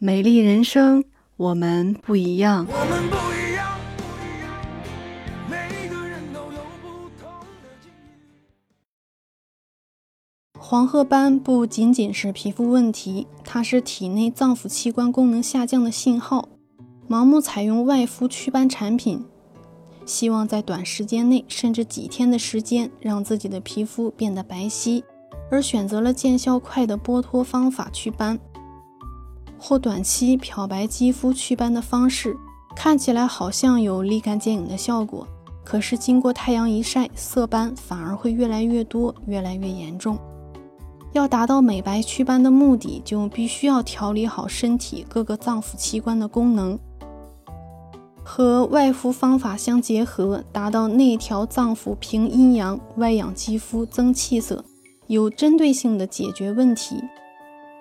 美丽人生，我们不一样。我们不一样，不一样，每个人都有不同的境遇。黄褐斑不仅仅是皮肤问题，它是体内脏腑器官功能下降的信号。盲目采用外敷祛斑产品，希望在短时间内，甚至几天的时间，让自己的皮肤变得白皙，而选择了见效快的剥脱方法祛斑，或短期漂白肌肤祛斑的方式，看起来好像有立竿见影的效果，可是经过太阳一晒，色斑反而会越来越多，越来越严重。要达到美白祛斑的目的，就必须要调理好身体各个脏腑器官的功能。和外敷方法相结合，达到内调脏腑、平阴阳、外养肌肤、增气色，有针对性的解决问题。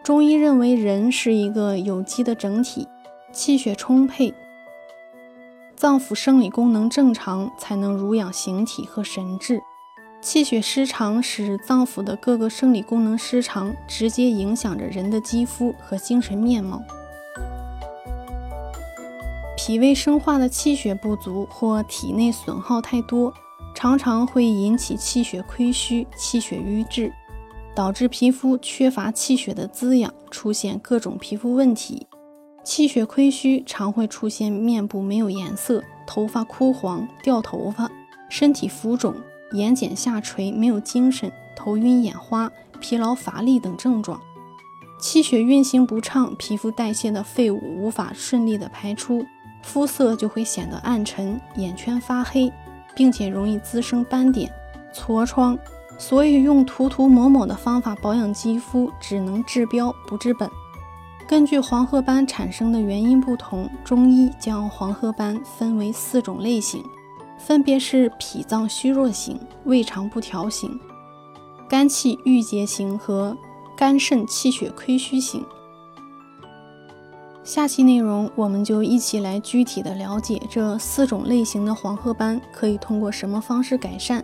中医认为，人是一个有机的整体，气血充沛，脏腑生理功能正常，才能濡养形体和神志。气血失常，使脏腑的各个生理功能失常，直接影响着人的肌肤和精神面貌。脾胃生化的气血不足或体内损耗太多，常常会引起气血亏虚、气血瘀滞，导致皮肤缺乏气血的滋养，出现各种皮肤问题。气血亏虚常会出现面部没有颜色、头发枯黄、掉头发、身体浮肿、眼睑下垂、没有精神、头晕眼花、疲劳乏力等症状。气血运行不畅，皮肤代谢的废物无法顺利的排出。肤色就会显得暗沉，眼圈发黑，并且容易滋生斑点、痤疮。所以用涂涂抹抹的方法保养肌肤，只能治标不治本。根据黄褐斑产生的原因不同，中医将黄褐斑分为四种类型，分别是脾脏虚弱型、胃肠不调型、肝气郁结型和肝肾气血亏虚型。下期内容，我们就一起来具体的了解这四种类型的黄褐斑可以通过什么方式改善。